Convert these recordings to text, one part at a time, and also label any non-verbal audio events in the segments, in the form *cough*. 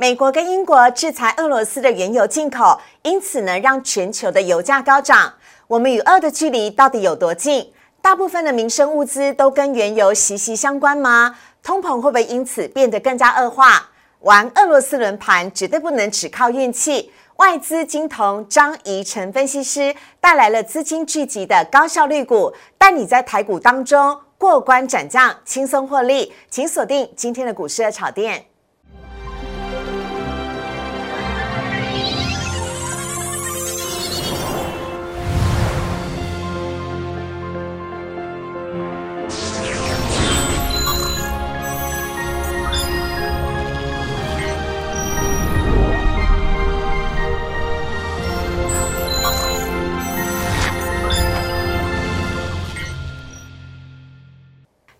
美国跟英国制裁俄罗斯的原油进口，因此呢，让全球的油价高涨。我们与俄的距离到底有多近？大部分的民生物资都跟原油息息相关吗？通膨会不会因此变得更加恶化？玩俄罗斯轮盘绝对不能只靠运气。外资金童张怡晨分析师带来了资金聚集的高效率股，带你在台股当中过关斩将，轻松获利。请锁定今天的股市的炒店。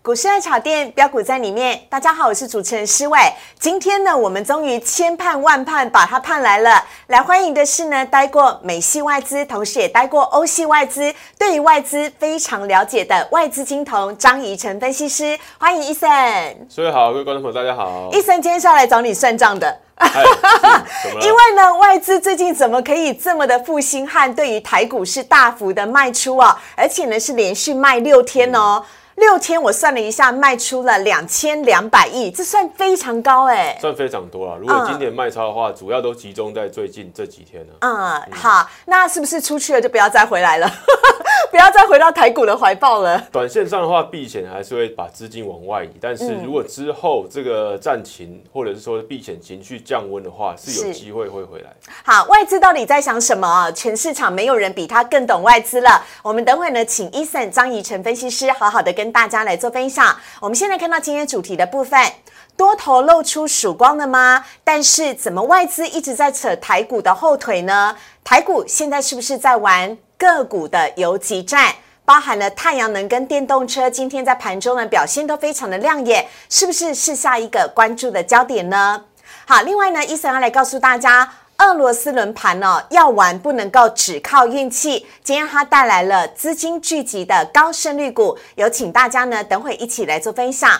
股市爱炒店标股在里面。大家好，我是主持人施伟。今天呢，我们终于千盼万盼把它盼来了。来欢迎的是呢，待过美系外资，同时也待过欧系外资，对于外资非常了解的外资金童张怡晨分析师。欢迎伊森。所以好，各位观众朋友，大家好。伊森今天是要来找你算账的。*laughs* 因为呢，外资最近怎么可以这么的负心汉？对于台股是大幅的卖出啊，而且呢是连续卖六天哦。六天，我算了一下，卖出了两千两百亿，这算非常高哎，算非常多了。如果今年卖超的话，主要都集中在最近这几天了。嗯，好，那是不是出去了就不要再回来了？*laughs* 不要再回到台股的怀抱了。短线上的话，避险还是会把资金往外移，但是如果之后这个战情或者是说避险情绪降温的话，是有机会会回来。好，外资到底在想什么？全市场没有人比他更懂外资了。我们等会呢，请 Eason 张怡晨分析师好好的跟大家来做分享。我们现在看到今天主题的部分，多头露出曙光了吗？但是怎么外资一直在扯台股的后腿呢？台股现在是不是在玩？个股的游击战，包含了太阳能跟电动车，今天在盘中的表现都非常的亮眼，是不是是下一个关注的焦点呢？好，另外呢，伊森要来告诉大家，俄罗斯轮盘呢要玩不能够只靠运气，今天它带来了资金聚集的高胜率股，有请大家呢等会一起来做分享。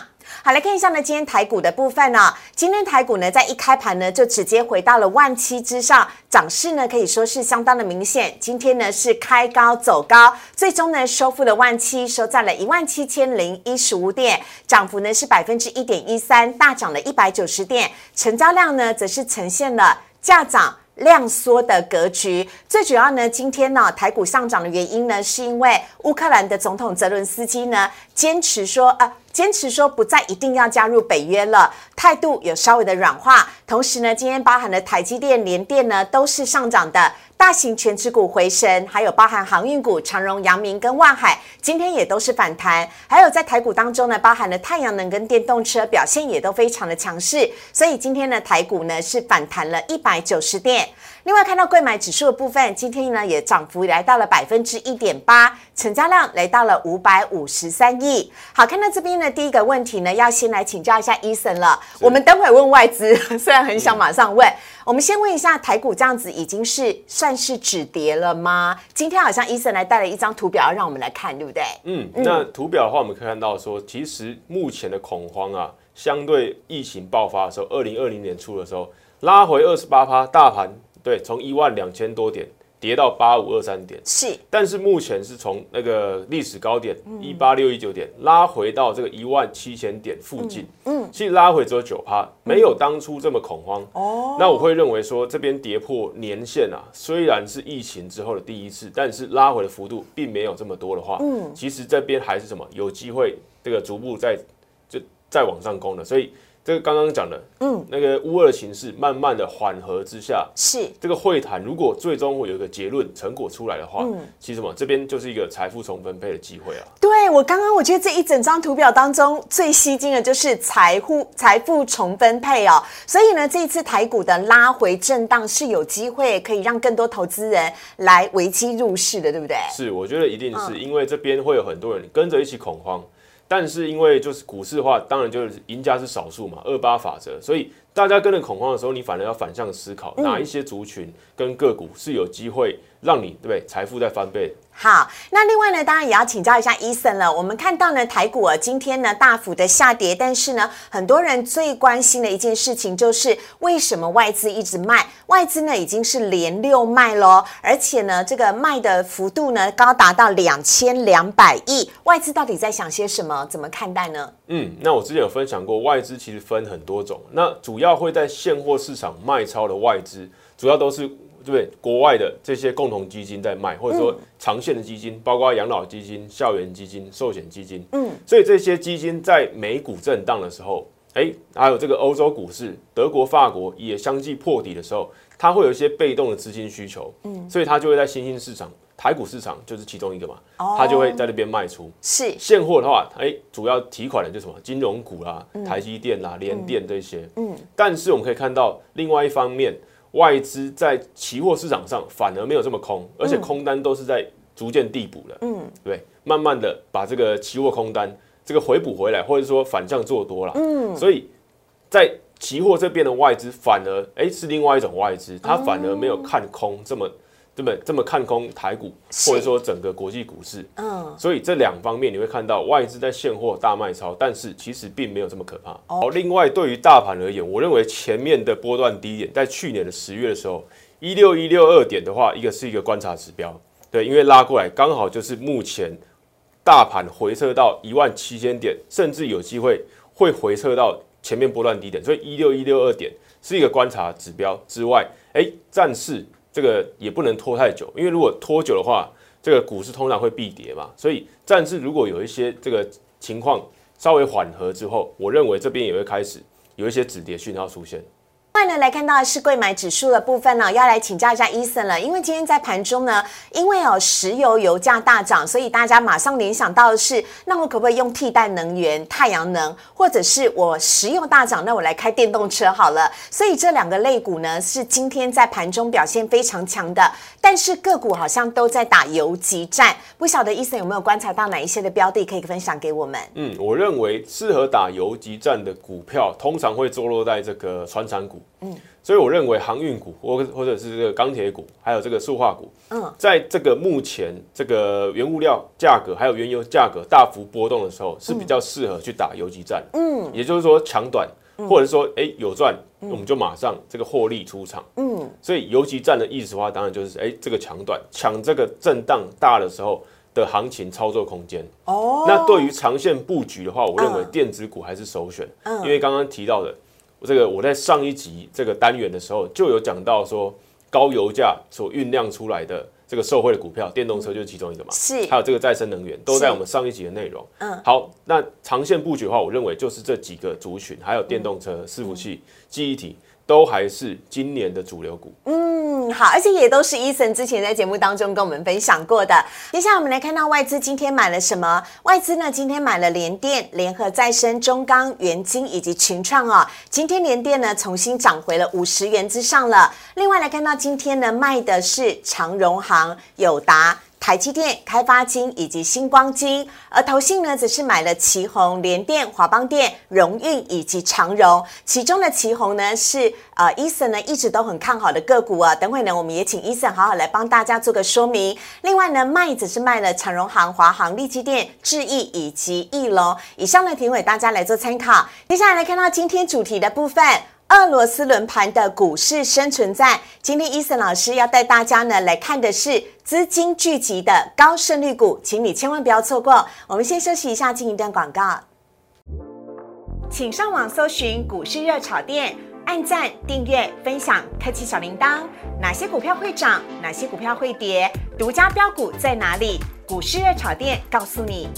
好，来看一下呢，今天台股的部分呢，今天台股呢在一开盘呢就直接回到了万七之上，涨势呢可以说是相当的明显。今天呢是开高走高，最终呢收复了万七，收在了一万七千零一十五点，涨幅呢是百分之一点一三，大涨了一百九十点，成交量呢则是呈现了价涨。量缩的格局，最主要呢，今天呢，台股上涨的原因呢，是因为乌克兰的总统泽伦斯基呢，坚持说呃，坚持说不再一定要加入北约了，态度有稍微的软化。同时呢，今天包含的台积电、联电呢，都是上涨的。大型全指股回升，还有包含航运股长荣、阳明跟万海，今天也都是反弹。还有在台股当中呢，包含了太阳能跟电动车表现也都非常的强势。所以今天的台股呢是反弹了一百九十点。另外看到贵买指数的部分，今天呢也涨幅来到了百分之一点八，成交量来到了五百五十三亿。好，看到这边呢，第一个问题呢，要先来请教一下伊森了。我们等会问外资，*laughs* 虽然很想马上问。我们先问一下台股这样子已经是算是止跌了吗？今天好像医生来带了一张图表，要让我们来看，对不对？嗯，那图表的话，我们可以看到说，其实目前的恐慌啊，相对疫情爆发的时候，二零二零年初的时候，拉回二十八趴，大盘对，从一万两千多点。跌到八五二三点，是，但是目前是从那个历史高点一八六一九点拉回到这个一万七千点附近，嗯，其实拉回只有九趴，没有当初这么恐慌。哦，那我会认为说这边跌破年线啊，虽然是疫情之后的第一次，但是拉回的幅度并没有这么多的话，嗯，其实这边还是什么有机会这个逐步在就再往上攻的，所以。这个刚刚讲的，嗯，那个乌二形势慢慢的缓和之下，是这个会谈，如果最终会有一个结论成果出来的话，嗯，其实什么，这边就是一个财富重分配的机会啊。对我刚刚我觉得这一整张图表当中最吸睛的就是财富财富重分配哦，所以呢，这一次台股的拉回震荡是有机会可以让更多投资人来危机入市的，对不对？是，我觉得一定是因为这边会有很多人跟着一起恐慌。但是因为就是股市的话，当然就是赢家是少数嘛，二八法则，所以大家跟着恐慌的时候，你反而要反向思考，哪一些族群跟个股是有机会让你对不对财富在翻倍。好，那另外呢，当然也要请教一下伊森了。我们看到呢，台股今天呢大幅的下跌，但是呢，很多人最关心的一件事情就是为什么外资一直卖？外资呢已经是连六卖喽，而且呢，这个卖的幅度呢高达到两千两百亿。外资到底在想些什么？怎么看待呢？嗯，那我之前有分享过，外资其实分很多种，那主要会在现货市场卖超的外资，主要都是。对不对？国外的这些共同基金在卖，或者说长线的基金，包括养老基金、校园基金、寿险基金。嗯，所以这些基金在美股震荡的时候，哎，还有这个欧洲股市，德国、法国也相继破底的时候，它会有一些被动的资金需求。嗯，所以它就会在新兴市场，台股市场就是其中一个嘛，它就会在那边卖出。是现货的话，哎，主要提款的就什么金融股啦、台积电啦、联电这些。嗯，但是我们可以看到另外一方面。外资在期货市场上反而没有这么空，而且空单都是在逐渐递补的，嗯，对，慢慢的把这个期货空单这个回补回来，或者说反向做多了，嗯，所以在期货这边的外资反而哎是另外一种外资，它反而没有看空这么。这么这么看空台股，或者说整个国际股市，嗯，所以这两方面你会看到外资在现货大卖超，但是其实并没有这么可怕。哦，另外对于大盘而言，我认为前面的波段低点在去年的十月的时候，一六一六二点的话，一个是一个观察指标，对，因为拉过来刚好就是目前大盘回撤到一万七千点，甚至有机会会回撤到前面波段低点，所以一六一六二点是一个观察指标之外，哎，暂时。这个也不能拖太久，因为如果拖久的话，这个股市通常会必跌嘛。所以暂时如果有一些这个情况稍微缓和之后，我认为这边也会开始有一些止跌讯号出现。另外呢，来看到的是贵买指数的部分呢，要来请教一下伊森了。因为今天在盘中呢，因为哦石油油价大涨，所以大家马上联想到的是，那我可不可以用替代能源太阳能，或者是我石油大涨，那我来开电动车好了。所以这两个类股呢，是今天在盘中表现非常强的，但是个股好像都在打游击战。不晓得伊森有没有观察到哪一些的标的可以分享给我们？嗯，我认为适合打游击战的股票，通常会坐落在这个船产股。嗯，所以我认为航运股或或者是这个钢铁股，还有这个塑化股，嗯，在这个目前这个原物料价格还有原油价格大幅波动的时候，是比较适合去打游击战。嗯，也就是说抢短，或者说哎有赚，我们就马上这个获利出场。嗯，所以游击战的意思的话，当然就是哎这个抢短，抢这个震荡大的时候的行情操作空间。哦，那对于长线布局的话，我认为电子股还是首选。嗯，因为刚刚提到的。这个我在上一集这个单元的时候就有讲到说，高油价所酝酿出来的这个受惠的股票，电动车就是其中一个嘛。是。还有这个再生能源都在我们上一集的内容。嗯。好，那长线布局的话，我认为就是这几个族群，还有电动车、伺服器、记忆体。都还是今年的主流股。嗯，好，而且也都是伊森之前在节目当中跟我们分享过的。接下来我们来看到外资今天买了什么？外资呢今天买了联电、联合再生、中钢、元晶以及群创哦。今天联电呢重新涨回了五十元之上了。另外来看到今天呢卖的是长荣行、友达。台积电、开发金以及星光金，而投信呢，则是买了旗宏、联电、华邦电、荣运以及长荣。其中的旗宏呢，是呃，伊森呢一直都很看好的个股啊。等会呢，我们也请伊森好好来帮大家做个说明。另外呢，卖则是卖了长荣行、华航、利基电、智毅以及翼龙。以上呢，提给大家来做参考。接下来来看到今天主题的部分。俄罗斯轮盘的股市生存战，今天伊森老师要带大家呢来看的是资金聚集的高胜率股，请你千万不要错过。我们先休息一下，进一段广告。请上网搜寻股市热炒店，按赞、订阅、分享，开启小铃铛。哪些股票会涨？哪些股票会跌？独家标股在哪里？股市热炒店告诉你。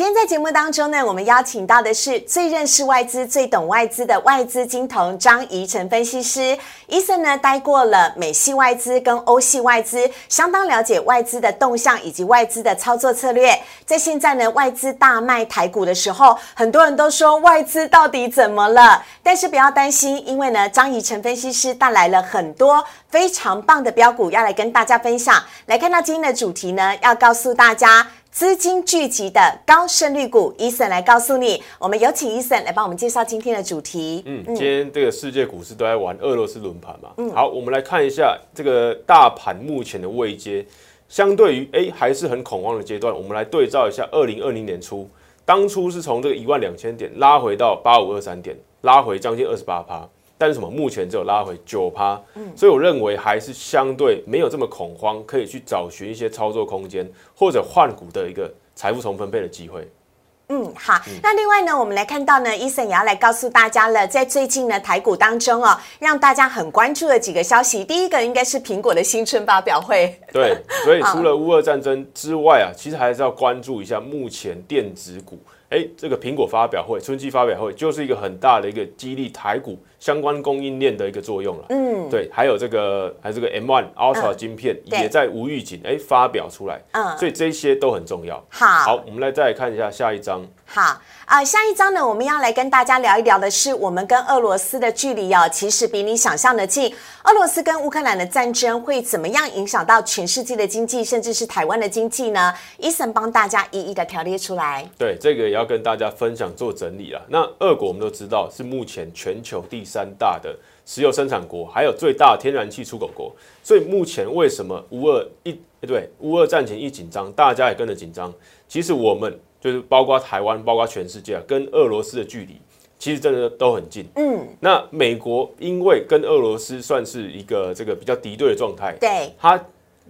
今天在节目当中呢，我们邀请到的是最认识外资、最懂外资的外资金童张怡晨分析师。伊森呢，待过了美系外资跟欧系外资，相当了解外资的动向以及外资的操作策略。在现在呢，外资大卖台股的时候，很多人都说外资到底怎么了？但是不要担心，因为呢，张怡晨分析师带来了很多非常棒的标股要来跟大家分享。来看到今天的主题呢，要告诉大家。资金聚集的高胜率股，伊森来告诉你。我们有请伊森来帮我们介绍今天的主题。嗯，今天这个世界股市都在玩俄罗斯轮盘嘛。嗯，好，我们来看一下这个大盘目前的位阶。相对于哎还是很恐慌的阶段，我们来对照一下二零二零年初，当初是从这个一万两千点拉回到八五二三点，拉回将近二十八趴，但是什么？目前只有拉回九趴，所以我认为还是相对没有这么恐慌，可以去找寻一些操作空间或者换股的一个财富重分配的机会。嗯，好。那另外呢，我们来看到呢，伊森也要来告诉大家了，在最近呢台股当中哦，让大家很关注的几个消息。第一个应该是苹果的新春发表会。对，所以 *laughs* 除了乌俄战争之外啊，其实还是要关注一下目前电子股。哎，这个苹果发表会、春季发表会就是一个很大的一个激励台股相关供应链的一个作用了。嗯，对，还有这个还有这个 M1 Ultra 晶片也在无预警哎发表出来。嗯，所以这些都很重要。好，好，我们来再来看一下下一章。好啊，下一章呢，我们要来跟大家聊一聊的是，我们跟俄罗斯的距离哦，其实比你想象的近。俄罗斯跟乌克兰的战争会怎么样影响到全世界的经济，甚至是台湾的经济呢？伊森帮大家一一的条列出来。对，这个也要跟大家分享做整理了。那俄国我们都知道是目前全球第三大的石油生产国，还有最大天然气出口国。所以目前为什么乌俄一对乌俄战前一紧张，大家也跟着紧张？其实我们。就是包括台湾，包括全世界啊，跟俄罗斯的距离其实真的都很近。嗯，那美国因为跟俄罗斯算是一个这个比较敌对的状态，对，他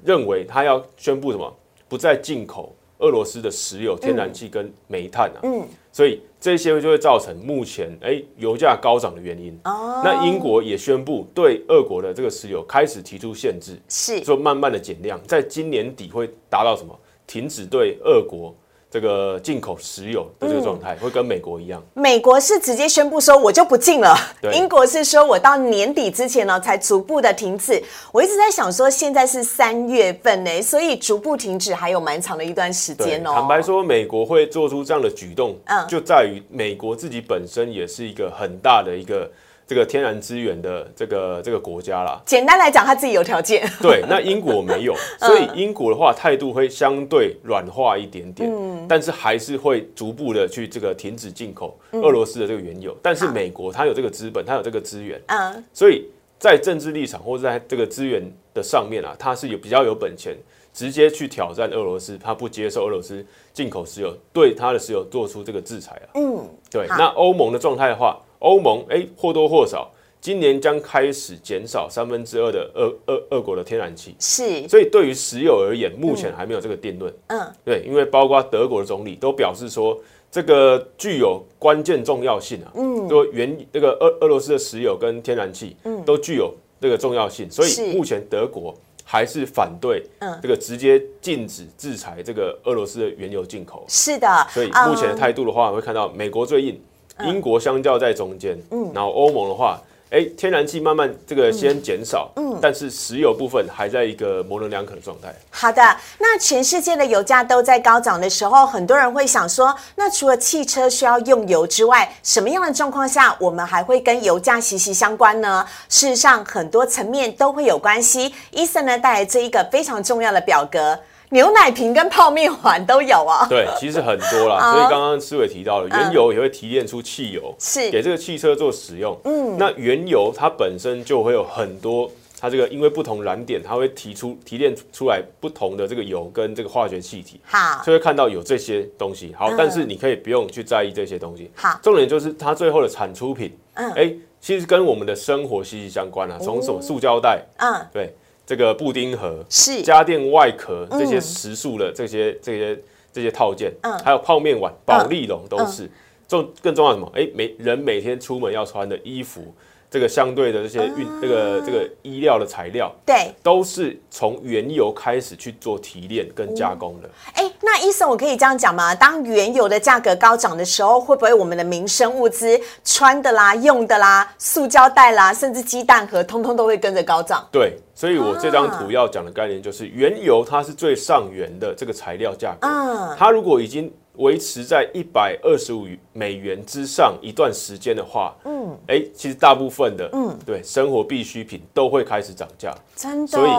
认为他要宣布什么，不再进口俄罗斯的石油、天然气跟煤炭啊。嗯，所以这些就会造成目前哎油价高涨的原因。哦，那英国也宣布对俄国的这个石油开始提出限制，是就慢慢的减量，在今年底会达到什么，停止对俄国。这个进口石油的这个状态会跟美国一样，美国是直接宣布说我就不进了，英国是说我到年底之前呢才逐步的停止。我一直在想说，现在是三月份呢，所以逐步停止还有蛮长的一段时间哦。坦白说，美国会做出这样的举动，嗯，就在于美国自己本身也是一个很大的一个。这个天然资源的这个这个国家啦，简单来讲，他自己有条件。*laughs* 对，那英国没有，所以英国的话态度会相对软化一点点，嗯，但是还是会逐步的去这个停止进口俄罗斯的这个原油。但是美国它有这个资本，它有这个资源，嗯，所以在政治立场或者在这个资源的上面啊，它是有比较有本钱，直接去挑战俄罗斯，他不接受俄罗斯进口石油，对他的石油做出这个制裁啊，嗯，对。那欧盟的状态的话。欧盟哎，或多或少，今年将开始减少三分之二的俄俄俄国的天然气。是，所以对于石油而言，目前还没有这个定论。嗯，对，因为包括德国的总理都表示说，这个具有关键重要性啊。嗯，说原这个俄俄罗斯的石油跟天然气，嗯，都具有这个重要性。所以目前德国还是反对，嗯，这个直接禁止制裁这个俄罗斯的原油进口。是的，所以目前的态度的话，会看到美国最硬。英国相较在中间，嗯，然后欧盟的话，哎，天然气慢慢这个先减少，嗯，但是石油部分还在一个模棱两可的状态。好的，那全世界的油价都在高涨的时候，很多人会想说，那除了汽车需要用油之外，什么样的状况下我们还会跟油价息息相关呢？事实上，很多层面都会有关系。伊森呢带来这一个非常重要的表格。牛奶瓶跟泡面碗都有啊。对，其实很多啦。*laughs* 所以刚刚思伟提到了，原油也会提炼出汽油，是给这个汽车做使用。嗯，那原油它本身就会有很多，它这个因为不同燃点，它会提出提炼出来不同的这个油跟这个化学气体。好，就会看到有这些东西。好，但是你可以不用去在意这些东西。好，重点就是它最后的产出品。嗯，哎，其实跟我们的生活息息相关啊。从什么塑胶袋？嗯，对。这个布丁盒是家电外壳这些食宿的这些这些这些套件，嗯，还有泡面碗、保利龙都是。重更重要什么？哎，每人每天出门要穿的衣服。这个相对的这些运这个这个衣料的材料，对，都是从原油开始去做提炼跟加工的。哎，那医生，我可以这样讲吗？当原油的价格高涨的时候，会不会我们的民生物资、穿的啦、用的啦、塑胶袋啦，甚至鸡蛋盒，通通都会跟着高涨？对，所以我这张图要讲的概念就是，原油它是最上缘的这个材料价格。嗯，它如果已经维持在一百二十五美元之上一段时间的话，嗯，哎，其实大部分的，嗯，对，生活必需品都会开始涨价，真的，所以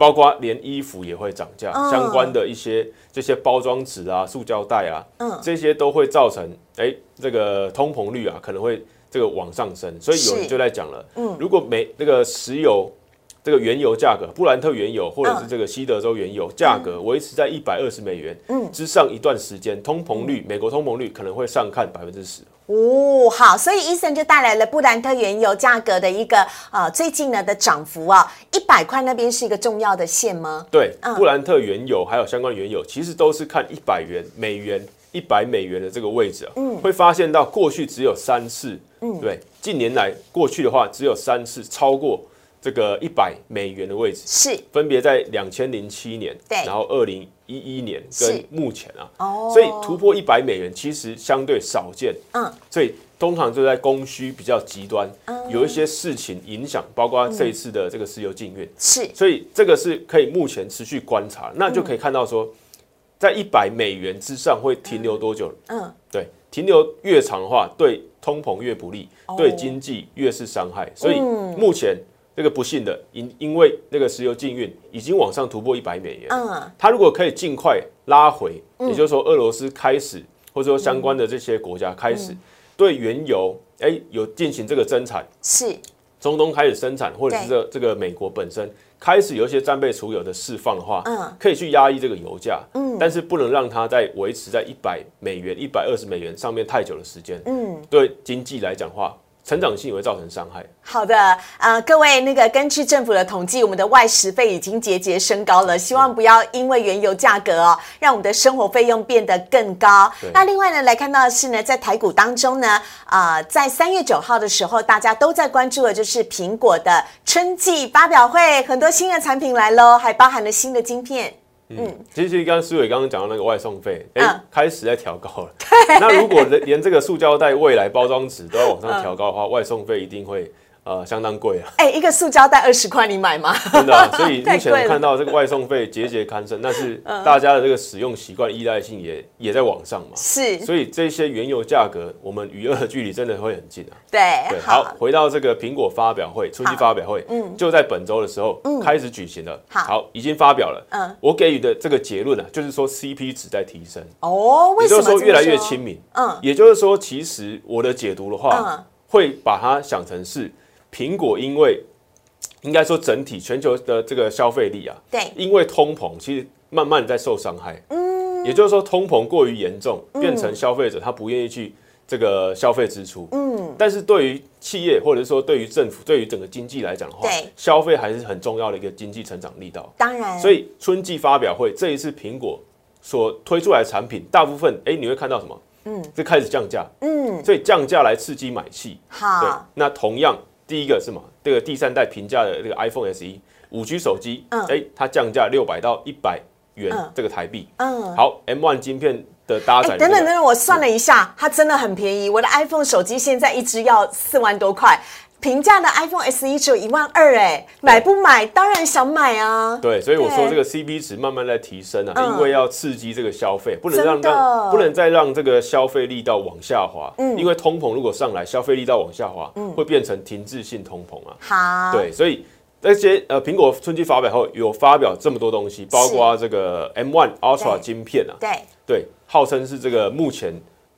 包括连衣服也会涨价，相关的一些这些包装纸啊、塑胶袋啊，嗯，这些都会造成，哎，这个通膨率啊可能会这个往上升，所以有人就在讲了，嗯，如果没那个石油。这个原油价格，布兰特原油或者是这个西德州原油价格维持在一百二十美元之上一段时间，通膨率，美国通膨率可能会上看百分之十。哦，好，所以伊森就带来了布兰特原油价格的一个呃最近呢的涨幅啊，一百块那边是一个重要的线吗？对，布兰特原油还有相关原油，其实都是看一百元美元一百美元的这个位置啊，嗯，会发现到过去只有三次，嗯，对，近年来过去的话只有三次超过。这个一百美元的位置是。分别在两千零七年，对，然后二零一一年跟目前啊，哦，所以突破一百美元其实相对少见，嗯，所以通常就在供需比较极端，有一些事情影响，包括这一次的这个石油禁运，是，所以这个是可以目前持续观察，那就可以看到说，在一百美元之上会停留多久？嗯，对，停留越长的话，对通膨越不利，对经济越是伤害，所以目前。这个不幸的，因因为那个石油禁运已经往上突破一百美元，嗯，它如果可以尽快拉回，也就是说俄罗斯开始，或者说相关的这些国家开始对原油，哎，有进行这个增产，是。中东开始生产，或者是这这个美国本身开始有一些战备储油的释放的话，嗯，可以去压抑这个油价，嗯，但是不能让它在维持在一百美元、一百二十美元上面太久的时间，嗯，对经济来讲话。成长性也会造成伤害。好的，呃，各位，那个根据政府的统计，我们的外食费已经节节升高了，希望不要因为原油价格哦，让我们的生活费用变得更高。那另外呢，来看到的是呢，在台股当中呢，啊，在三月九号的时候，大家都在关注的就是苹果的春季发表会，很多新的产品来喽，还包含了新的晶片。嗯，其实刚刚思伟刚刚讲到那个外送费，哎，开始在调高了。那如果连这个塑胶袋未来包装纸都要往上调高的话，外送费一定会。呃，相当贵啊！哎，一个塑胶袋二十块，你买吗？真的，所以 *laughs* 目前看到这个外送费节节攀升，但是大家的这个使用习惯依赖性也也在往上嘛。是，所以这些原油价格，我们与二的距离真的会很近啊。对，好，回到这个苹果发表会，春季发表会，嗯，就在本周的时候开始举行了。好，已经发表了。嗯，我给予的这个结论啊，就是说 CP 值在提升。哦，为什么？说越来越亲民。嗯，也就是说，其实我的解读的话，会把它想成是。苹果因为应该说整体全球的这个消费力啊，对，因为通膨其实慢慢在受伤害，嗯，也就是说通膨过于严重，变成消费者他不愿意去这个消费支出，嗯，但是对于企业或者说对于政府对于整个经济来讲的话，对，消费还是很重要的一个经济成长力道，当然，所以春季发表会这一次苹果所推出来的产品，大部分哎你会看到什么？嗯，这开始降价，嗯，所以降价来刺激买气，好，对，那同样。第一个是嘛，这个第三代平价的这个 iPhone SE 五 G 手机，哎，它降价六百到一百元这个台币。嗯，好，M1 晶片的搭载。等等等等，我算了一下，它真的很便宜。我的 iPhone 手机现在一只要四万多块。平价的 iPhone SE 只有一万二，哎，买不买？当然想买啊！对，所以我说这个 CP 值慢慢在提升啊，因为要刺激这个消费，不能让让不能再让这个消费力道往下滑。嗯，因为通膨如果上来，消费力道往下滑，嗯会变成停滞性通膨啊。好，对，所以那些呃，苹果春季发表后有发表这么多东西，包括这个 M1 Ultra 晶片啊，对对，号称是这个目前。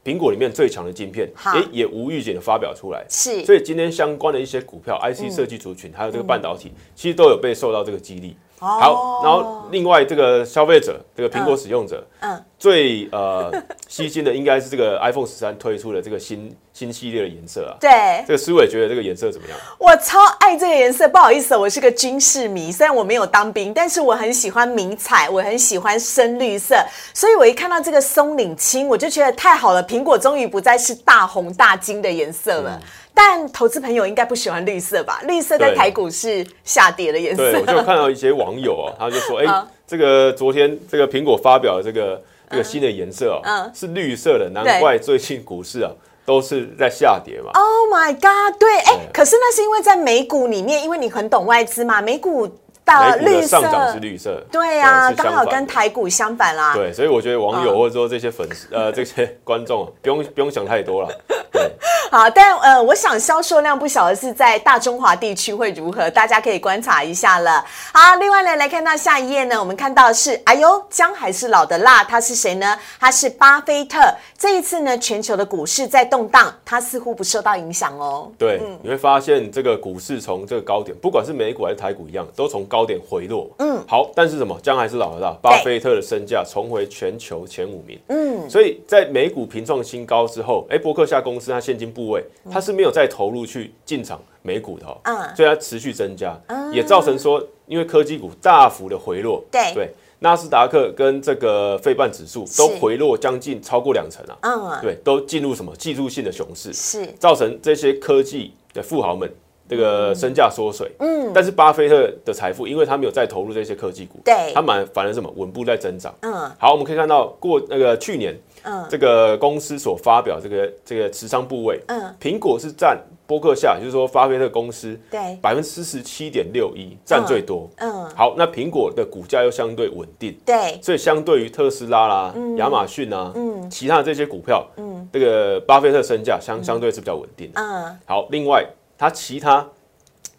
苹果里面最强的晶片，哎，也无预警的发表出来，是，所以今天相关的一些股票、IC 设计族群，还有这个半导体，其实都有被受到这个激励。好，然后另外这个消费者，这个苹果使用者，嗯，最呃吸睛的应该是这个 *laughs* iPhone 十三推出的这个新新系列的颜色啊。对，这个思伟觉得这个颜色怎么样？我超爱这个颜色，不好意思，我是个军事迷，虽然我没有当兵，但是我很喜欢迷彩，我很喜欢深绿色，所以我一看到这个松岭青，我就觉得太好了，苹果终于不再是大红大金的颜色了。但投资朋友应该不喜欢绿色吧？绿色在台股是下跌的颜色。对，我就看到一些网友啊，他就说：“哎，这个昨天这个苹果发表的这个这个新的颜色哦，是绿色的，难怪最近股市啊都是在下跌嘛。”Oh my god！对，哎，可是那是因为在美股里面，因为你很懂外资嘛，美股。的绿色的上涨色是，绿色，对呀，刚好跟台股相反啦。对，所以我觉得网友嗯或者说这些粉丝呃 *laughs* 这些观众啊不用不用想太多了，对，*laughs* 好，但呃，我想销售量不小的是在大中华地区会如何，大家可以观察一下了。好，另外呢，来看到下一页呢，我们看到是，哎呦，姜还是老的辣，他是谁呢？他是巴菲特。这一次呢，全球的股市在动荡，他似乎不受到影响哦。对，你会发现这个股市从这个高点，不管是美股还是台股一样，都从高点回落。嗯，好，但是什么？姜还是老的辣，巴菲特的身价重回全球前五名。嗯，所以在美股平创新高之后，哎，伯克夏公司它现金部位，它是没有再投入去进场美股的哦。嗯所以它持续增加，也造成说，因为科技股大幅的回落。对对。纳斯达克跟这个费半指数都回落将近超过两成啊，嗯，对，都进入什么技术性的熊市。是，造成这些科技的富豪们这个身价缩水。嗯，但是巴菲特的财富，因为他没有再投入这些科技股，对。他反反而什么稳步在增长。嗯。好，我们可以看到过那个去年，嗯。这个公司所发表这个这个持仓部位，嗯，苹果是占波克夏，也就是说巴菲特公司对，百分之四十七点六一，占最多。嗯，好，那苹果的股价又相对稳定。对，所以相对于特斯拉啦、亚马逊啊，嗯。其他的这些股票，嗯。这个巴菲特身价相相对是比较稳定的。嗯，好，另外它其他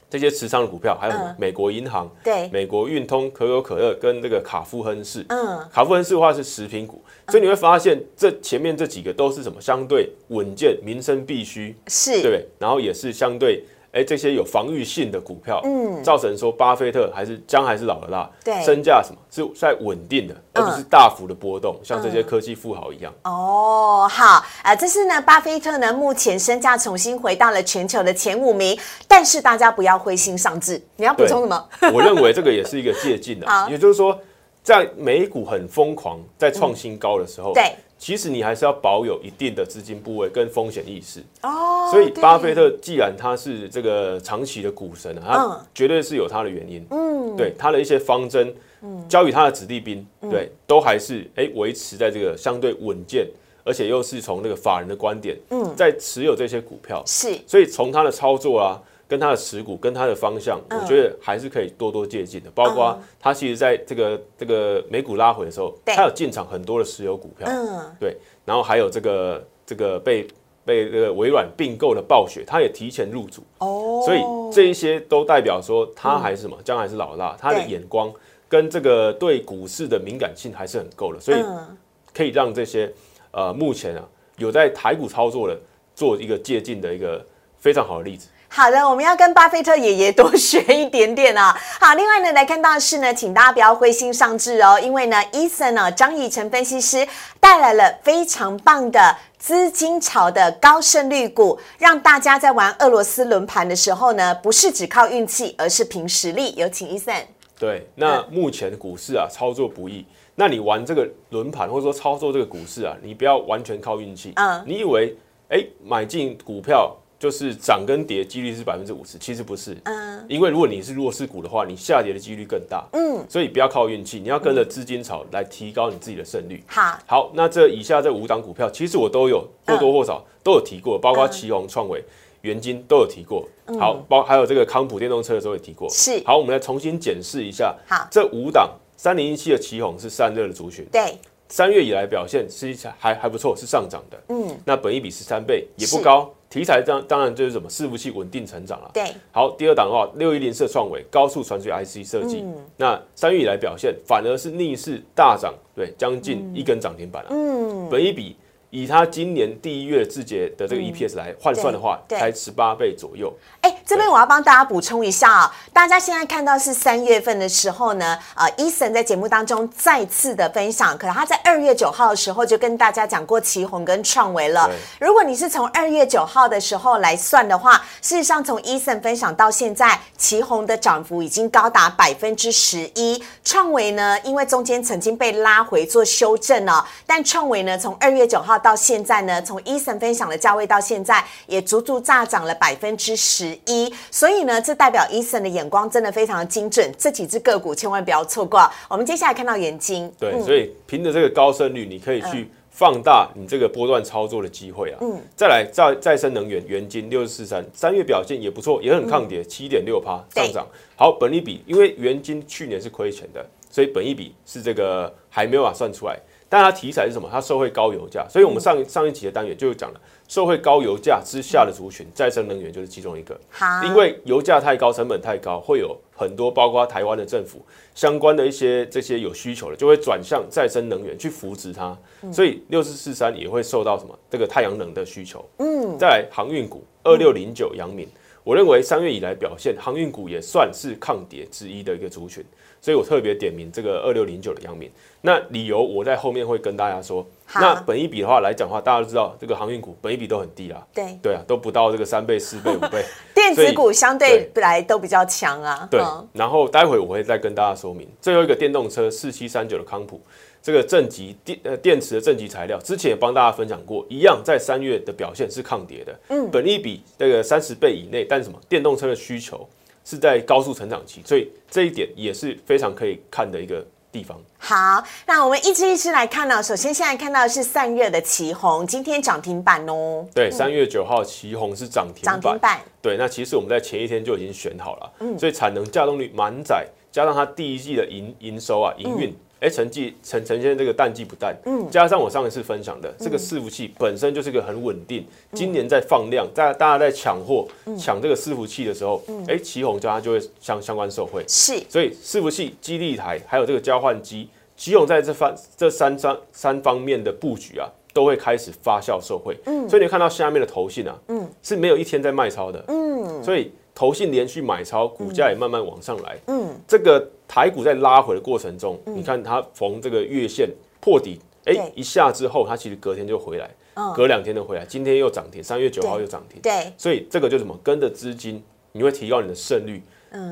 这些持仓的股票，还有美国银行、对，美国运通、可口可乐跟这个卡夫亨氏。嗯，卡夫亨氏的话是食品股，所以你会发现这前面这几个都是什么相对稳健、民生必须，是，对不对？然后也是相对。哎，这些有防御性的股票，嗯造成说巴菲特还是姜还是老的辣，对身价什么是在稳定的，而不是大幅的波动，像这些科技富豪一样。哦，好，呃，这是呢，巴菲特呢目前身价重新回到了全球的前五名，但是大家不要灰心丧志。你要补充什么？我认为这个也是一个借鉴的 *laughs* 好，也就是说，在美股很疯狂、在创新高的时候，对，其实你还是要保有一定的资金部位跟风险意识。哦，所以巴菲特既然他是这个长期的股神啊，嗯。他绝对是有他的原因。嗯，对他的一些方针，嗯。交予他的子弟兵，嗯。对，都还是哎维持在这个相对稳健，而且又是从那个法人的观点，嗯，在持有这些股票。是。所以从他的操作啊，跟他的持股，跟他的方向，嗯。我觉得还是可以多多借鉴的。包括他其实在这个这个美股拉回的时候，对。他有进场很多的石油股票，嗯，对，然后还有这个这个被被这个微软并购的暴雪，他也提前入主，哦，所以这一些都代表说他还是什么，将来是老大，他的眼光跟这个对股市的敏感性还是很够的，所以嗯。可以让这些呃目前啊有在台股操作的做一个借鉴的一个非常好的例子。好的，我们要跟巴菲特爷爷多学一点点啊。*laughs* 好，另外呢，来看到的是呢，请大家不要灰心丧志哦，因为呢，Eason 呢，张以成分析师带来了非常棒的资金潮的高胜率股，让大家在玩俄罗斯轮盘的时候呢，不是只靠运气，而是凭实力。有请 Eason。对，那目前股市啊操作不易，那你玩这个轮盘或者说操作这个股市啊，你不要完全靠运气。嗯你以为哎买进股票就是涨跟跌几率是百分之五十，其实不是。嗯，因为如果你是弱势股的话，你下跌的几率更大。嗯，所以不要靠运气，你要跟着资金潮来提高你自己的胜率。好，好，那这以下这五档股票，其实我都有或多或少都有提过，包括嗯旗宏、创维、元金都有提过。好，包还有这个康普电动车的时候也提过。是好，我们来重新检视一下。好这五档三零一七的旗宏是散热的族群，对，三月以来表现是还还不错，是上涨的。嗯，那本益比十三倍也不高，题材当当然就是什么伺服器稳定成长了。对，好，第二档的话，六一零四的创维高速传输 IC 设计，嗯。那三月以来表现反而是逆势大涨，对，将近一根涨停板了。嗯，本一比以它今年第一月字节的这个 EPS 来换算的话，才十八倍左右。哎，这边我要帮大家补充一下啊、大家现在看到是三月份的时候呢，呃，伊森在节目当中再次的分享，可他在二月九号的时候就跟大家讲过旗宏跟创维了。如果你是从二月九号的时候来算的话，事实上从伊森分享到现在，旗宏的涨幅已经高达百分之十一，创维呢，因为中间曾经被拉回做修正了，但创维呢，从二月九号到现在呢，从伊森分享的价位到现在，也足足炸涨了百分之十一。所以呢，这代表伊森的眼光真的非常精准，这几只个股千万不要错过。我们接下来看到元金，对，所以凭着这个高胜率，你可以去放大你这个波段操作的机会啊。嗯，再来再再生能源元金六十四三，三月表现也不错，也很抗跌，七点六趴上涨。好，本利比因为元金去年是亏钱的，所以本益比是这个还没有法算出来。但它题材是什么？它社会高油价，所以我们上上一集的单元就讲了，社会高油价之下的族群，再生能源就是其中一个。好，因为油价太高，成本太高，会有很多包括台湾的政府相关的一些这些有需求的，就会转向再生能源去扶持它。所以六四四三也会受到什么这个太阳能的需求。嗯，再来航运股二六零九阳明，我认为三月以来表现，航运股也算是抗跌之一的一个族群。所以我特别点名这个二六零九的阳明，那理由我在后面会跟大家说。那本一比的话来讲的话，大家都知道这个航运股本一比都很低啦。对对啊，都不到这个三倍、四倍、五倍。*laughs* 电子股相对来都比较强啊。对，然后待会我会再跟大家说明最后一个电动车四七三九的康普，这个正极电呃电池的正极材料，之前也帮大家分享过，一样在三月的表现是抗跌的。嗯，本利比这个三十倍以内，但什么电动车的需求？是在高速成长期，所以这一点也是非常可以看的一个地方。好，那我们一支一支来看呢。首先，现在看到的是散热的旗红，今天涨停板哦。对，三月九号旗红是涨停涨停板。对，那其实我们在前一天就已经选好了，嗯，所以产能稼动率满载，加上它第一季的营营收啊，营运。哎，成绩呈呈现这个淡季不淡，嗯，加上我上一次分享的这个伺服器本身就是个很稳定，今年在放量，在大家在抢货抢这个伺服器的时候，哎，旗宏家就会相相关受惠，是，所以伺服器、基地台还有这个交换机，旗宏在这方这三张三方面的布局啊，都会开始发酵受惠，嗯，所以你看到下面的头信啊，嗯，是没有一天在卖超的，嗯，所以头信连续买超，股价也慢慢往上来，嗯，这个。台股在拉回的过程中，你看它逢这个月线破底，哎，一下之后，它其实隔天就回来，隔两天就回来，今天又涨停，三月九号又涨停，对，所以这个就什么，跟着资金，你会提高你的胜率，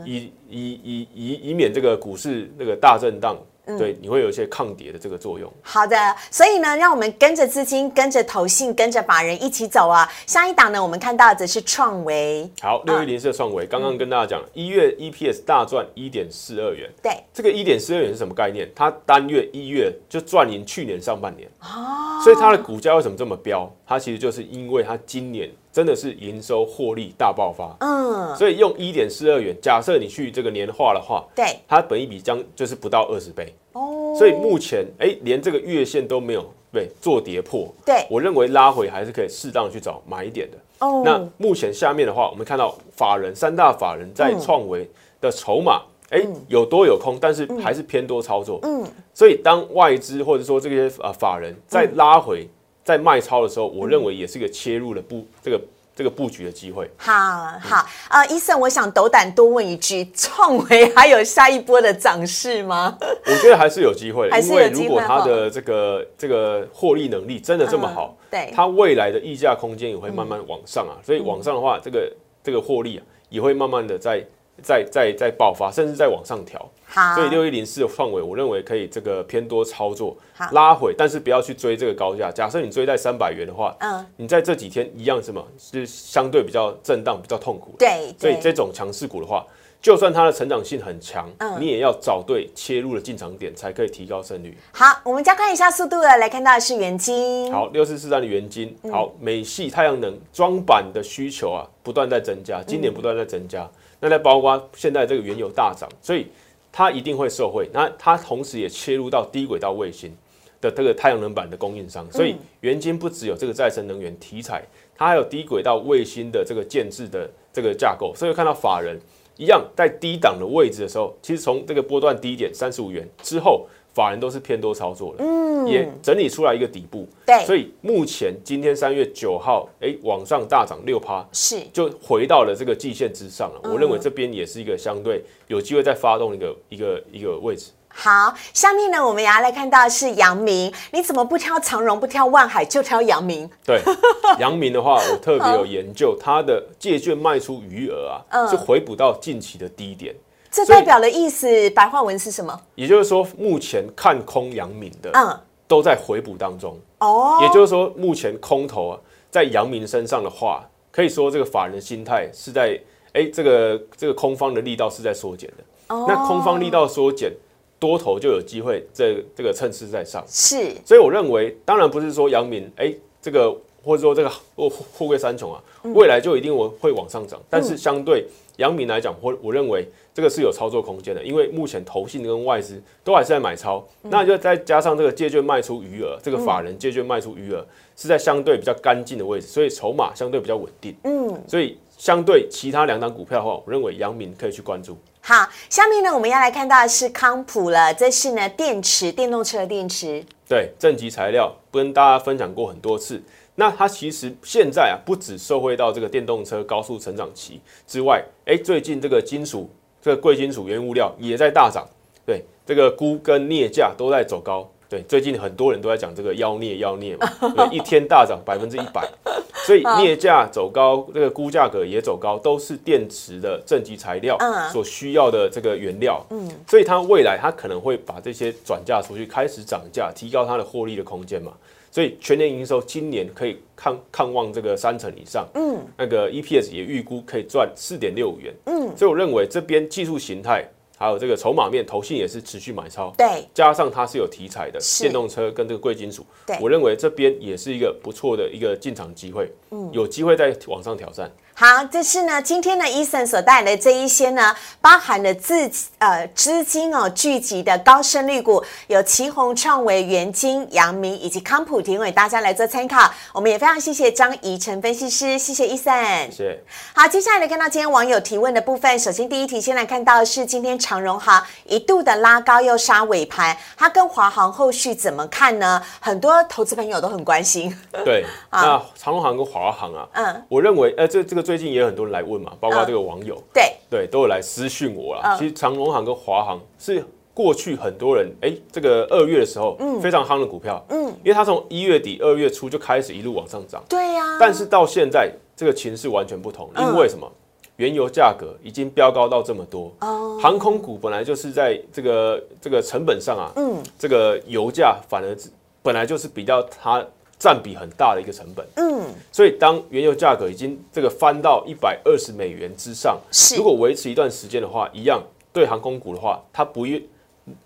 以以以以以免这个股市那个大震荡。对，你会有一些抗跌的这个作用。好的，所以呢，让我们跟着资金、跟着投信、跟着法人一起走啊。下一档呢，我们看到的是创维。好，六一零四的创维，刚刚跟大家讲，一月 EPS 大赚一点四二元。对，这个一点四二元是什么概念？它单月一月就赚赢去年上半年。哦，所以它的股价为什么这么飙？它其实就是因为它今年。真的是营收获利大爆发，嗯，所以用一点四二元，假设你去这个年化的话，对，它本一比将就是不到二十倍，哦，所以目前哎，连这个月线都没有被做跌破，对。我认为拉回还是可以适当去找买点的。哦，那目前下面的话，我们看到法人三大法人在创维的筹码，哎，有多有空，但是还是偏多操作，嗯，所以当外资或者说这些呃法人再拉回。在卖超的时候，我认为也是一个切入的布这个这个布局的机会。好好啊，伊森，我想斗胆多问一句：创维还有下一波的涨势吗？我觉得还是有机会，因为如果它的这个这个获利能力真的这么好，对，它未来的溢价空间也会慢慢往上啊。所以往上的话，这个这个获利啊，也会慢慢的在。再再再爆发，甚至再往上调，所以六一零四的范围，我认为可以这个偏多操作，拉回，但是不要去追这个高价。假设你追在三百元的话，嗯，你在这几天一样什么，是相对比较震荡、比较痛苦。对，所以这种强势股的话，就算它的成长性很强，嗯，你也要找对切入的进场点，才可以提高胜率。好，我们加快一下速度了，来看到的是元晶。好，六四四三的元晶，好，美系太阳能装板的需求啊，不断在增加，今年不断在增加。那在包括现在这个原油大涨，所以它一定会受惠。那它同时也切入到低轨道卫星的这个太阳能板的供应商，所以元晶不只有这个再生能源题材，它还有低轨道卫星的这个建制的这个架构。所以看到法人一样在低档的位置的时候，其实从这个波段低点三十五元之后。法人都是偏多操作的，嗯，也整理出来一个底部，对，所以目前今天三月九号，哎，往上大涨六趴，是就回到了这个季线之上了。我认为这边也是一个相对有机会再发动一个一个一个位置。好，下面呢，我们也要来看到是阳明，你怎么不挑长荣，不挑万海，就挑阳明？对，*laughs* 阳明的话，我特别有研究，它的借券卖出余额啊，是回补到近期的低点。这代表的意思，白话文是什么？也就是说，目前看空阳明的，嗯，都在回补当中。哦，也就是说，目前空头啊，在阳明身上的话，可以说这个法人的心态是在，哎，这个这个空方的力道是在缩减的。哦，那空方力道缩减，多头就有机会这这个趁势在上。是，所以我认为，当然不是说阳明哎这个或者说这个货货柜三重啊，未来就一定我会往上涨，但是相对阳明来讲，我我认为这个是有操作空间的，因为目前投信跟外资都还是在买超，那就再加上这个借券卖出余额，这个法人借券卖出余额是在相对比较干净的位置，所以筹码相对比较稳定。嗯，所以相对其他两档股票的话，我认为阳明可以去关注。好，下面呢我们要来看到的是康普了，这是呢电池电动车的电池。对，正极材料跟大家分享过很多次。那它其实现在啊，不止受惠到这个电动车高速成长期之外，哎，最近这个金属，这个贵金属原物料也在大涨，对，这个钴跟镍价都在走高，对，最近很多人都在讲这个妖孽妖孽嘛，对，一天大涨百分之一百，所以镍价走高，这个钴价格也走高，都是电池的正极材料所需要的这个原料，嗯，所以它未来它可能会把这些转嫁出去，开始涨价，提高它的获利的空间嘛。所以全年营收今年可以看看望这个三成以上，嗯，那个 EPS 也预估可以赚四点六五元，嗯，所以我认为这边技术形态还有这个筹码面，投信也是持续买超，对，加上它是有题材的电动车跟这个贵金属，对，我认为这边也是一个不错的一个进场机会，嗯，有机会再往上挑战。好，这是呢，今天呢，伊森所带来的这一些呢，包含了自呃资金哦聚集的高胜率股，有旗宏、创维、元金、阳明以及康普，提供给大家来做参考。我们也非常谢谢张怡晨分析师，谢谢伊森。谢谢。好，接下来来看到今天网友提问的部分。首先第一题，先来看到的是今天长荣行一度的拉高又杀尾盘，它跟华航后续怎么看呢？很多投资朋友都很关心。对，*laughs* 那长荣行跟华航啊，嗯，我认为，呃，这这个。最近也有很多人来问嘛，包括这个网友，对。对，都有来私讯我了。其实长荣航跟华航是过去很多人哎，这个二月的时候非常夯的股票，嗯，因为它从一月底二月初就开始一路往上涨，对呀。但是到现在这个情势完全不同，因为什么？原油价格已经飙高到这么多，哦，航空股本来就是在这个这个成本上啊，嗯，这个油价反而本来就是比较它。占比很大的一个成本，嗯，所以当原油价格已经这个翻到一百二十美元之上，如果维持一段时间的话，一样对航空股的话，它不一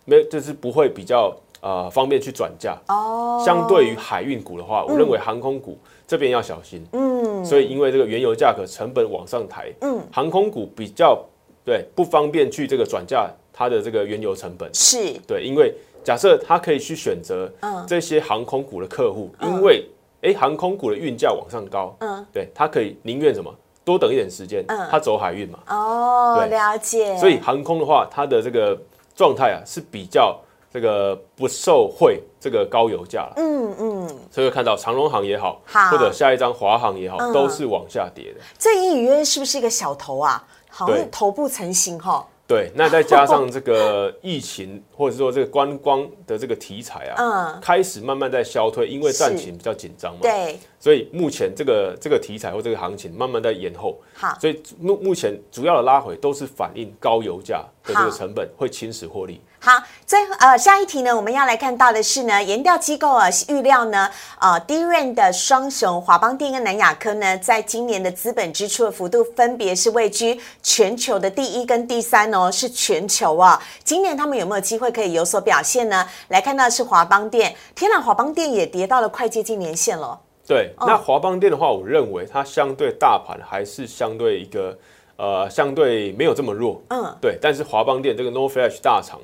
没就是不会比较呃方便去转价。哦。相对于海运股的话，我认为航空股这边要小心，嗯，所以因为这个原油价格成本往上抬，嗯，航空股比较对不方便去这个转嫁它的这个原油成本，是。对，因为。假设他可以去选择这些航空股的客户，因为哎，航空股的运价往上高，嗯，对他可以宁愿什么多等一点时间，他走海运嘛。哦，了解。所以航空的话，它的这个状态啊是比较这个不受惠这个高油价了。嗯嗯。所以看到长荣航也好，或者下一张华航也好，都是往下跌的。这隐约是不是一个小头啊？好像头部成型哈。对，那再加上这个疫情，或者说这个观光的这个题材啊，嗯，开始慢慢在消退，因为战情比较紧张嘛，对，所以目前这个这个题材或这个行情慢慢在延后，好，所以目目前主要的拉回都是反映高油价的这个成本会侵蚀获利。好，最后呃，下一题呢，我们要来看到的是呢，研调机构啊预料呢，呃，低润的双雄华邦电跟南亚科呢，在今年的资本支出的幅度分别是位居全球的第一跟第三哦，是全球啊。今年他们有没有机会可以有所表现呢？来看到是华邦电，天哪，华邦电也跌到了快接近年线了。对，那华邦电的话，我认为它相对大盘还是相对一个呃，相对没有这么弱。嗯，对，但是华邦电这个 No Flash 大厂。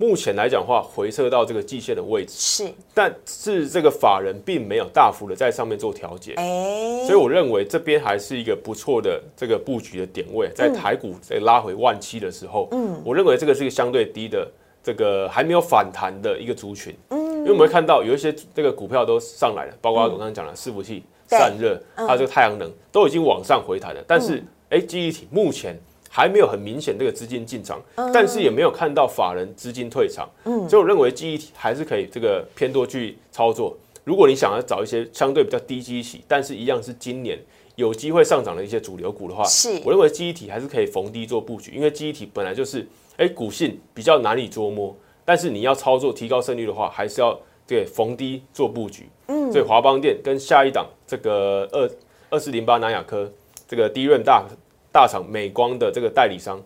目前来讲话，回撤到这个季线的位置。是，但是这个法人并没有大幅的在上面做调节，哎，所以我认为这边还是一个不错的这个布局的点位，在台股在拉回万七的时候，嗯，我认为这个是一个相对低的这个还没有反弹的一个族群，嗯，因为我们会看到有一些这个股票都上来了，包括我刚刚讲的伺服器散热，还有这个太阳能都已经往上回弹了，但是哎，记忆体目前。还没有很明显这个资金进场，但是也没有看到法人资金退场，所以我认为记忆体还是可以这个偏多去操作。如果你想要找一些相对比较低基期，但是一样是今年有机会上涨的一些主流股的话，是我认为记忆体还是可以逢低做布局，因为记忆体本来就是哎股性比较难以捉摸，但是你要操作提高胜率的话，还是要对逢低做布局。嗯，所以华邦电跟下一档这个二二四零八南亚科这个低润大。大厂美光的这个代理商，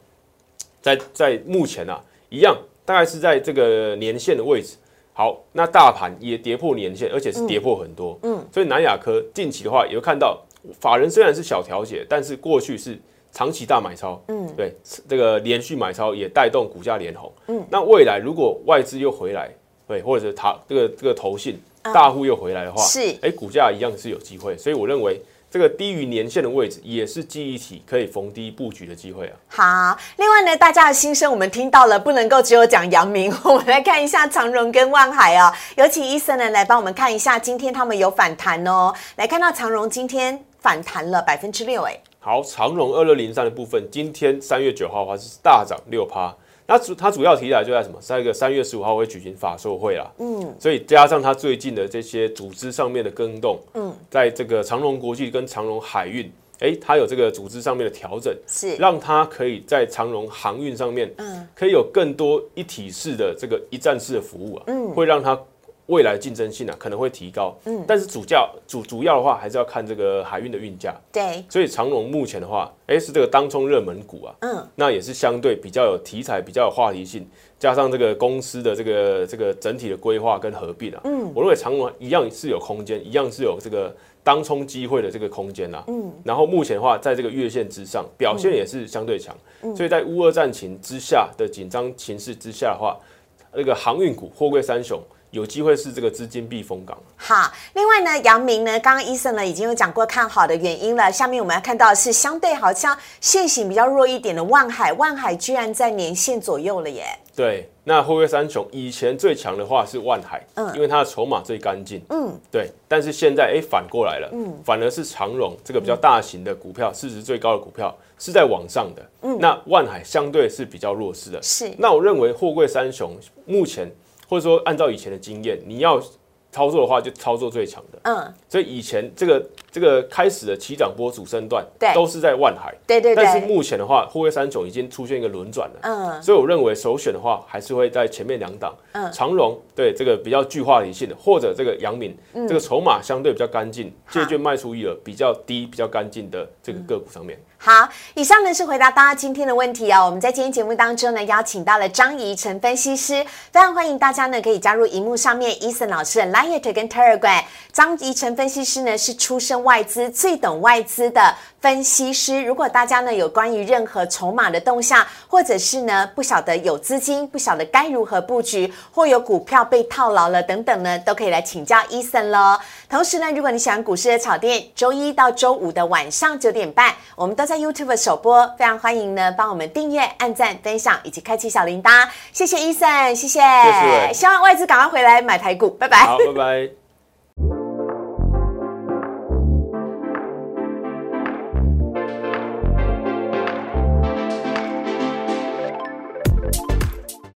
在在目前啊，一样大概是在这个年线的位置。好，那大盘也跌破年线，而且是跌破很多。嗯，所以南亚科近期的话，也会看到法人虽然是小调节，但是过去是长期大买超。嗯，对，这个连续买超也带动股价连红。嗯，那未来如果外资又回来，对，或者是它这个这个投信大户又回来的话，是，哎，股价一样是有机会。所以我认为。这个低于年线的位置也是记忆体可以逢低布局的机会啊。好，另外呢，大家的心声我们听到了，不能够只有讲阳明，我们来看一下长荣跟万海啊。有请医生呢来帮我们看一下，今天他们有反弹哦。来看到长荣今天反弹了百分之六，哎。好，长荣二六零三的部分，今天三月九号的话是大涨六趴。那主它主要题材就在什么？在一个三月十五号会举行法售会啦，嗯，所以加上它最近的这些组织上面的更动，嗯，在这个长荣国际跟长荣海运，哎，它有这个组织上面的调整，是让它可以在长荣航运上面，嗯，可以有更多一体式的这个一站式的服务啊，嗯，会让它。未来竞争性啊可能会提高，嗯，但是主教主主要的话还是要看这个海运的运价，对，所以长荣目前的话，哎是这个当冲热门股啊，嗯，那也是相对比较有题材、比较有话题性，加上这个公司的这个这个整体的规划跟合并啊，嗯，我认为长荣一样是有空间，一样是有这个当冲机会的这个空间呐，嗯，然后目前的话在这个月线之上表现也是相对强，所以在乌俄战情之下的紧张情势之下的话，那个航运股货柜三雄。有机会是这个资金避风港。好，另外呢，阳明呢，刚刚医生呢已经有讲过看好的原因了。下面我们要看到是相对好像线型比较弱一点的万海，万海居然在年线左右了耶。对，那后卫三雄以前最强的话是万海，嗯，因为它的筹码最干净，嗯，对。但是现在哎反过来了，嗯，反而是长荣这个比较大型的股票，市值最高的股票是在往上的，嗯，那万海相对是比较弱势的。是，那我认为货柜三雄目前。或者说，按照以前的经验，你要操作的话，就操作最强的。嗯，所以以前这个这个开始的起涨波主升段，对，都是在万海。对对对。但是目前的话，沪深三九已经出现一个轮转了。嗯。所以我认为首选的话，还是会在前面两档。嗯。长荣对这个比较具话题性的，或者这个阳明，这个筹码相对比较干净，借券卖出一额比较低、比较干净的这个个股上面。好，以上呢是回答大家今天的问题哦。我们在今天节目当中呢，邀请到了张怡晨分析师，非常欢迎大家呢可以加入荧幕上面 Eason 老师的 Light 跟 Telegram。张怡晨分析师呢是出身外资，最懂外资的。分析师，如果大家呢有关于任何筹码的动向，或者是呢不晓得有资金，不晓得该如何布局，或有股票被套牢了等等呢，都可以来请教 Eason 喽。同时呢，如果你喜欢股市的炒店，周一到周五的晚上九点半，我们都在 YouTube 首播，非常欢迎呢帮我们订阅、按赞、分享以及开启小铃铛。谢谢 Eason，谢谢，希望外资赶快回来买台股，拜拜，好，拜拜。